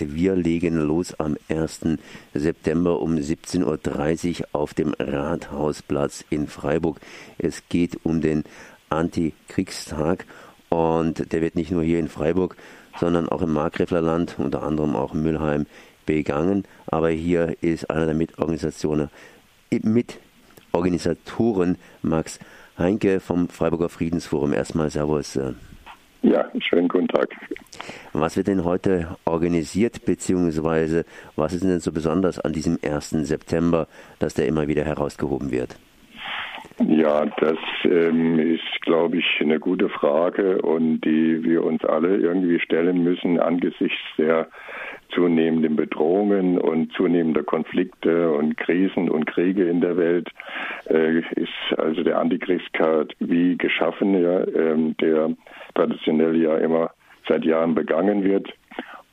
Wir legen los am 1. September um 17.30 Uhr auf dem Rathausplatz in Freiburg. Es geht um den Antikriegstag und der wird nicht nur hier in Freiburg, sondern auch im Markgräflerland, unter anderem auch in Mülheim, begangen. Aber hier ist einer der Mitorganisationen, Mitorganisatoren Max Heinke vom Freiburger Friedensforum. Erstmal Servus. Ja, schönen guten Tag. Was wird denn heute organisiert, beziehungsweise was ist denn so besonders an diesem 1. September, dass der immer wieder herausgehoben wird? Ja, das ähm, ist, glaube ich, eine gute Frage und die wir uns alle irgendwie stellen müssen angesichts der zunehmenden Bedrohungen und zunehmender Konflikte und Krisen und Kriege in der Welt äh, ist also der Antikriegskart wie geschaffen, ja, ähm, der traditionell ja immer seit Jahren begangen wird.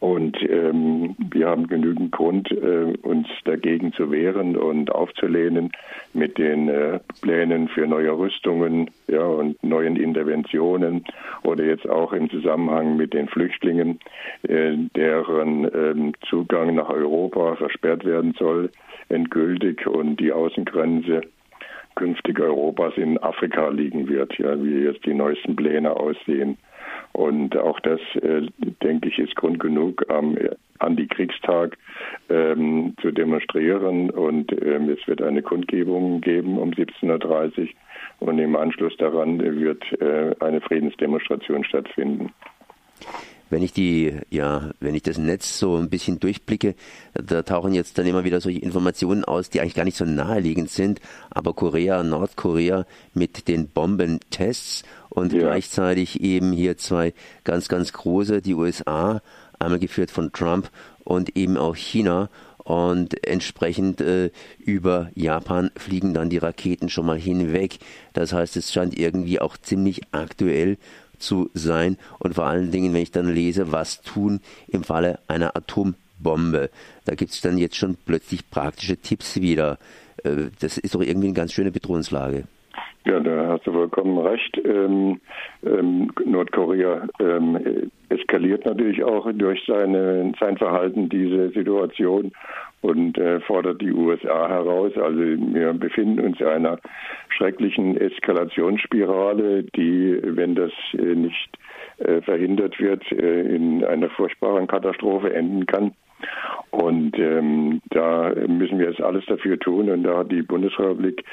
Und ähm, wir haben genügend Grund, äh, uns dagegen zu wehren und aufzulehnen mit den äh, Plänen für neue Rüstungen ja, und neuen Interventionen oder jetzt auch im Zusammenhang mit den Flüchtlingen, äh, deren ähm, Zugang nach Europa versperrt werden soll, endgültig und die Außengrenze künftig Europas in Afrika liegen wird, ja, wie jetzt die neuesten Pläne aussehen. Und auch das, äh, denke ich, ist Grund genug, am Antikriegstag ähm, zu demonstrieren. Und ähm, es wird eine Kundgebung geben um 17.30 Uhr. Und im Anschluss daran wird äh, eine Friedensdemonstration stattfinden. Wenn ich die, ja, wenn ich das Netz so ein bisschen durchblicke, da tauchen jetzt dann immer wieder solche Informationen aus, die eigentlich gar nicht so naheliegend sind. Aber Korea, Nordkorea mit den Bombentests und ja. gleichzeitig eben hier zwei ganz, ganz große, die USA, einmal geführt von Trump und eben auch China. Und entsprechend äh, über Japan fliegen dann die Raketen schon mal hinweg. Das heißt, es scheint irgendwie auch ziemlich aktuell zu sein. Und vor allen Dingen, wenn ich dann lese, was tun im Falle einer Atombombe. Da gibt es dann jetzt schon plötzlich praktische Tipps wieder. Äh, das ist doch irgendwie eine ganz schöne Bedrohungslage. Ja, da hast du vollkommen recht. Ähm, ähm, Nordkorea ähm, eskaliert natürlich auch durch seine, sein Verhalten diese Situation und äh, fordert die USA heraus. Also wir befinden uns in einer schrecklichen Eskalationsspirale, die, wenn das äh, nicht äh, verhindert wird, äh, in einer furchtbaren Katastrophe enden kann. Und ähm, da müssen wir jetzt alles dafür tun. Und da hat die Bundesrepublik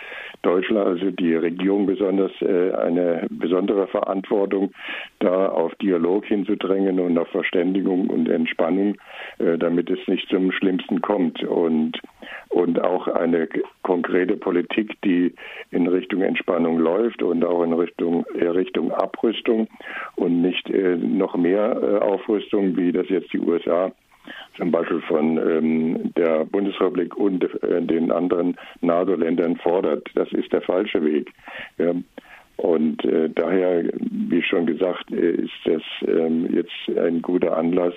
Deutschland, also die Regierung besonders, äh, eine besondere Verantwortung, da auf Dialog hinzudrängen und auf Verständigung und Entspannung, äh, damit es nicht zum Schlimmsten kommt. Und, und auch eine konkrete Politik, die in Richtung Entspannung läuft und auch in Richtung, äh, Richtung Abrüstung und nicht äh, noch mehr äh, Aufrüstung, wie das jetzt die USA zum Beispiel von ähm, der Bundesrepublik und äh, den anderen NATO-Ländern fordert. Das ist der falsche Weg. Ja. Und äh, daher, wie schon gesagt, äh, ist das ähm, jetzt ein guter Anlass,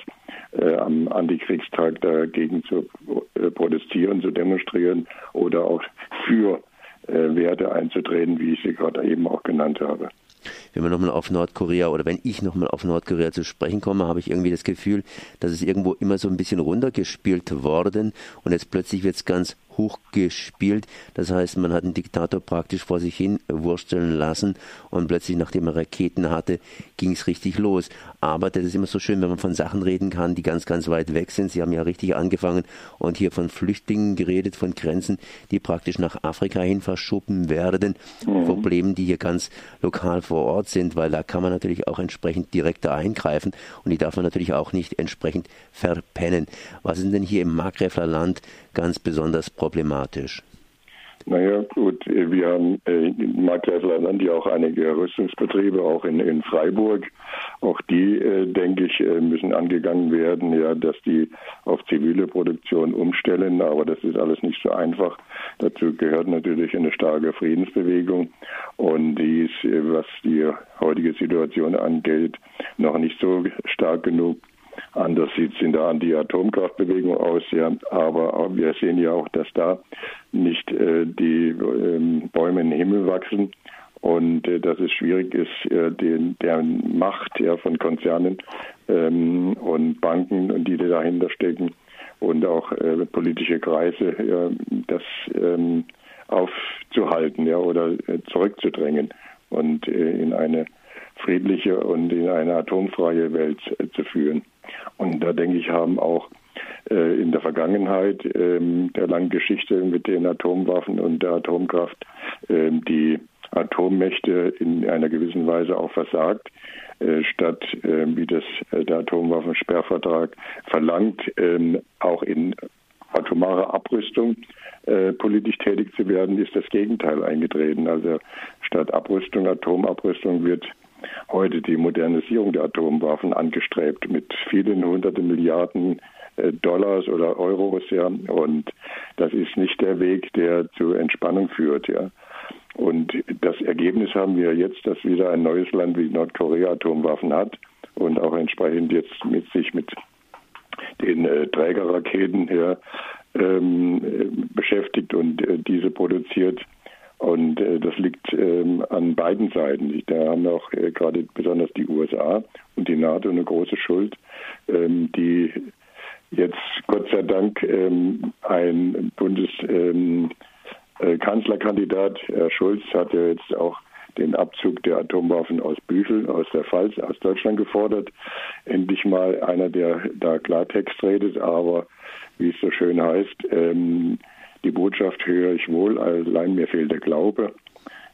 äh, am Antikriegstag dagegen zu äh, protestieren, zu demonstrieren oder auch für äh, Werte einzutreten, wie ich sie gerade eben auch genannt habe wenn wir nochmal auf Nordkorea oder wenn ich nochmal auf Nordkorea zu sprechen komme, habe ich irgendwie das Gefühl, dass es irgendwo immer so ein bisschen runtergespielt worden und jetzt plötzlich wird es ganz hochgespielt. Das heißt, man hat den Diktator praktisch vor sich hin wursteln lassen und plötzlich, nachdem er Raketen hatte, ging es richtig los. Aber das ist immer so schön, wenn man von Sachen reden kann, die ganz, ganz weit weg sind. Sie haben ja richtig angefangen und hier von Flüchtlingen geredet, von Grenzen, die praktisch nach Afrika hin verschoben werden. Mhm. Problemen, die hier ganz lokal vor Ort sind, weil da kann man natürlich auch entsprechend direkter eingreifen und die darf man natürlich auch nicht entsprechend verpennen. Was ist denn hier im Markgräfler Land ganz besonders problematisch? Naja, gut, wir haben äh, in Markgräflerland ja auch einige Rüstungsbetriebe, auch in, in Freiburg. Auch die, äh, denke ich, äh, müssen angegangen werden, ja, dass die auf zivile Produktion umstellen. Aber das ist alles nicht so einfach. Dazu gehört natürlich eine starke Friedensbewegung. Und die ist, äh, was die heutige Situation angeht, noch nicht so stark genug. Anders sieht es in der Anti-Atomkraftbewegung aus, ja. Aber wir sehen ja auch, dass da nicht äh, die ähm, Bäume in den Himmel wachsen. und äh, dass es schwierig ist, äh, den, der Macht ja, von Konzernen ähm, und Banken die, dahinter stecken und auch äh, politische Kreise, ja, das ähm, aufzuhalten ja, oder äh, zurückzudrängen und äh, in eine friedliche und in eine atomfreie Welt äh, zu führen. Und da denke ich, haben auch in der Vergangenheit ähm, der langen Geschichte mit den Atomwaffen und der Atomkraft ähm, die Atommächte in einer gewissen Weise auch versagt, äh, statt, äh, wie das äh, der Atomwaffensperrvertrag verlangt, ähm, auch in atomarer Abrüstung äh, politisch tätig zu werden, ist das Gegenteil eingetreten. Also statt Abrüstung, Atomabrüstung wird heute die Modernisierung der Atomwaffen angestrebt mit vielen hunderte Milliarden äh, Dollars oder Euros, ja. Und das ist nicht der Weg, der zu Entspannung führt, ja. Und das Ergebnis haben wir jetzt, dass wieder ein neues Land wie Nordkorea Atomwaffen hat und auch entsprechend jetzt mit sich mit den äh, Trägerraketen ja, ähm, beschäftigt und äh, diese produziert. Und äh, das liegt ähm, an beiden Seiten. Da haben auch äh, gerade besonders die USA und die NATO eine große Schuld, ähm, die jetzt Gott sei Dank ähm, ein Bundes ähm, äh, Herr Schulz hat ja jetzt auch den Abzug der Atomwaffen aus Büchel, aus der Pfalz, aus Deutschland gefordert. Endlich mal einer, der da Klartext redet, aber wie es so schön heißt, ähm, die Botschaft höre ich wohl, allein mir fehlt der Glaube.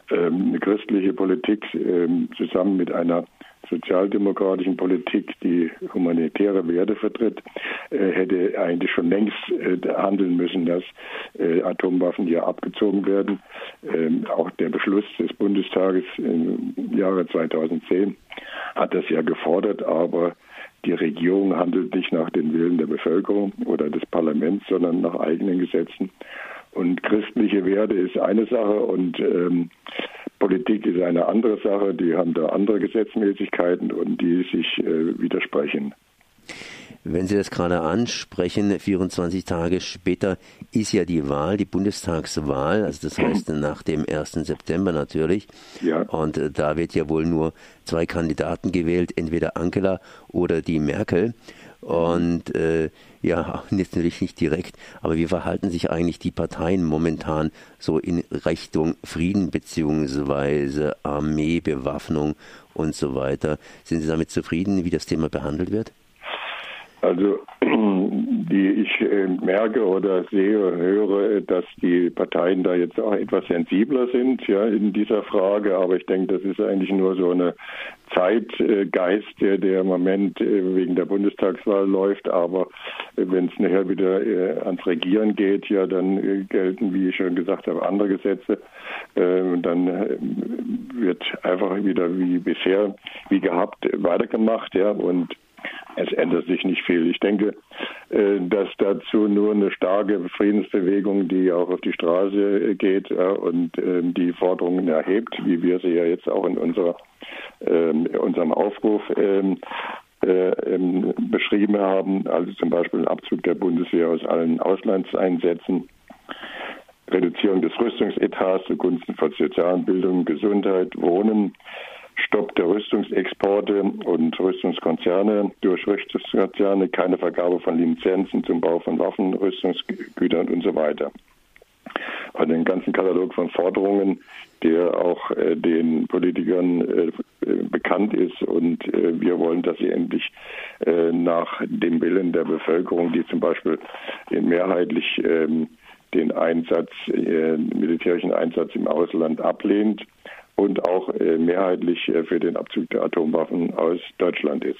Ähm, eine christliche Politik ähm, zusammen mit einer sozialdemokratischen Politik, die humanitäre Werte vertritt, äh, hätte eigentlich schon längst äh, handeln müssen, dass äh, Atomwaffen hier abgezogen werden. Ähm, auch der Beschluss des Bundestages im Jahre 2010 hat das ja gefordert, aber die Regierung handelt nicht nach den Willen der Bevölkerung oder des Parlaments, sondern nach eigenen Gesetzen. Und christliche Werte ist eine Sache und ähm, Politik ist eine andere Sache, die haben da andere Gesetzmäßigkeiten und die sich äh, widersprechen. Wenn Sie das gerade ansprechen, 24 Tage später ist ja die Wahl, die Bundestagswahl, also das heißt nach dem 1. September natürlich. Ja. Und äh, da wird ja wohl nur zwei Kandidaten gewählt, entweder Angela oder die Merkel. Und äh, ja, jetzt natürlich nicht direkt, aber wie verhalten sich eigentlich die Parteien momentan so in Richtung Frieden beziehungsweise Armee, Bewaffnung und so weiter? Sind Sie damit zufrieden, wie das Thema behandelt wird? Also die ich äh, merke oder sehe höre, dass die Parteien da jetzt auch etwas sensibler sind ja, in dieser Frage. Aber ich denke, das ist eigentlich nur so eine Zeitgeist, der, der im Moment äh, wegen der Bundestagswahl läuft. Aber wenn es nachher wieder äh, ans Regieren geht, ja, dann gelten, wie ich schon gesagt habe, andere Gesetze. Ähm, dann wird einfach wieder wie bisher, wie gehabt, weitergemacht. Ja, und es ändert sich nicht viel. Ich denke, äh, dass dazu nur eine starke Friedensbewegung, die auch auf die Straße geht und ähm, die Forderungen erhebt, wie wir sie ja jetzt auch in unserer, ähm, unserem Aufruf ähm, äh, beschrieben haben, also zum Beispiel Abzug der Bundeswehr aus allen Auslandseinsätzen, Reduzierung des Rüstungsetats zugunsten von sozialen Bildung, Gesundheit, Wohnen, Stopp der Rüstungsexporte und Rüstungskonzerne durch Rüstungskonzerne, keine Vergabe von Lizenzen zum Bau von Waffen, Rüstungsgütern und so weiter. Und den ganzen Katalog von Forderungen, der auch äh, den Politikern äh, bekannt ist. Und äh, wir wollen, dass sie endlich äh, nach dem Willen der Bevölkerung, die zum Beispiel mehrheitlich ähm, den Einsatz, äh, militärischen Einsatz im Ausland ablehnt, und auch äh, mehrheitlich äh, für den Abzug der Atomwaffen aus Deutschland ist.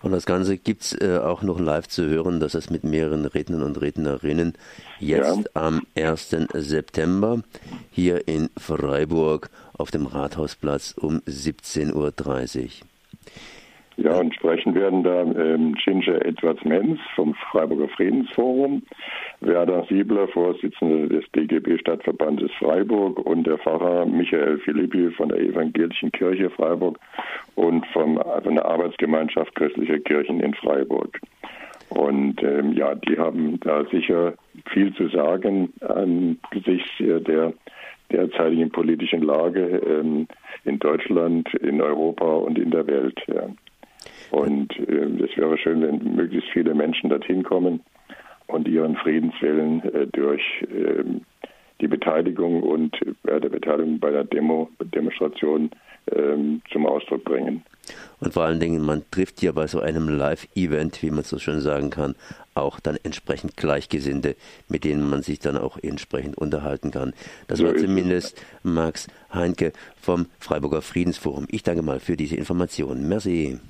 Und das Ganze gibt es äh, auch noch live zu hören, dass es mit mehreren Rednern und Rednerinnen jetzt ja. am 1. September hier in Freiburg auf dem Rathausplatz um 17.30 Uhr. Ja, und sprechen werden da ähm, Ginger Edwards Menz vom Freiburger Friedensforum, Werner Siebler, Vorsitzender des DGB Stadtverbandes Freiburg und der Pfarrer Michael Philippi von der Evangelischen Kirche Freiburg und vom, von der Arbeitsgemeinschaft christlicher Kirchen in Freiburg. Und ähm, ja, die haben da sicher viel zu sagen angesichts der derzeitigen politischen Lage ähm, in Deutschland, in Europa und in der Welt. Ja. Und äh, es wäre schön, wenn möglichst viele Menschen dorthin kommen und ihren Friedenswillen äh, durch äh, die Beteiligung und äh, der Beteiligung bei der Demo, Demonstration ähm, zum Ausdruck bringen. Und vor allen Dingen, man trifft ja bei so einem Live-Event, wie man so schön sagen kann, auch dann entsprechend Gleichgesinnte, mit denen man sich dann auch entsprechend unterhalten kann. Das so war zumindest Max Heinke vom Freiburger Friedensforum. Ich danke mal für diese Informationen. Merci.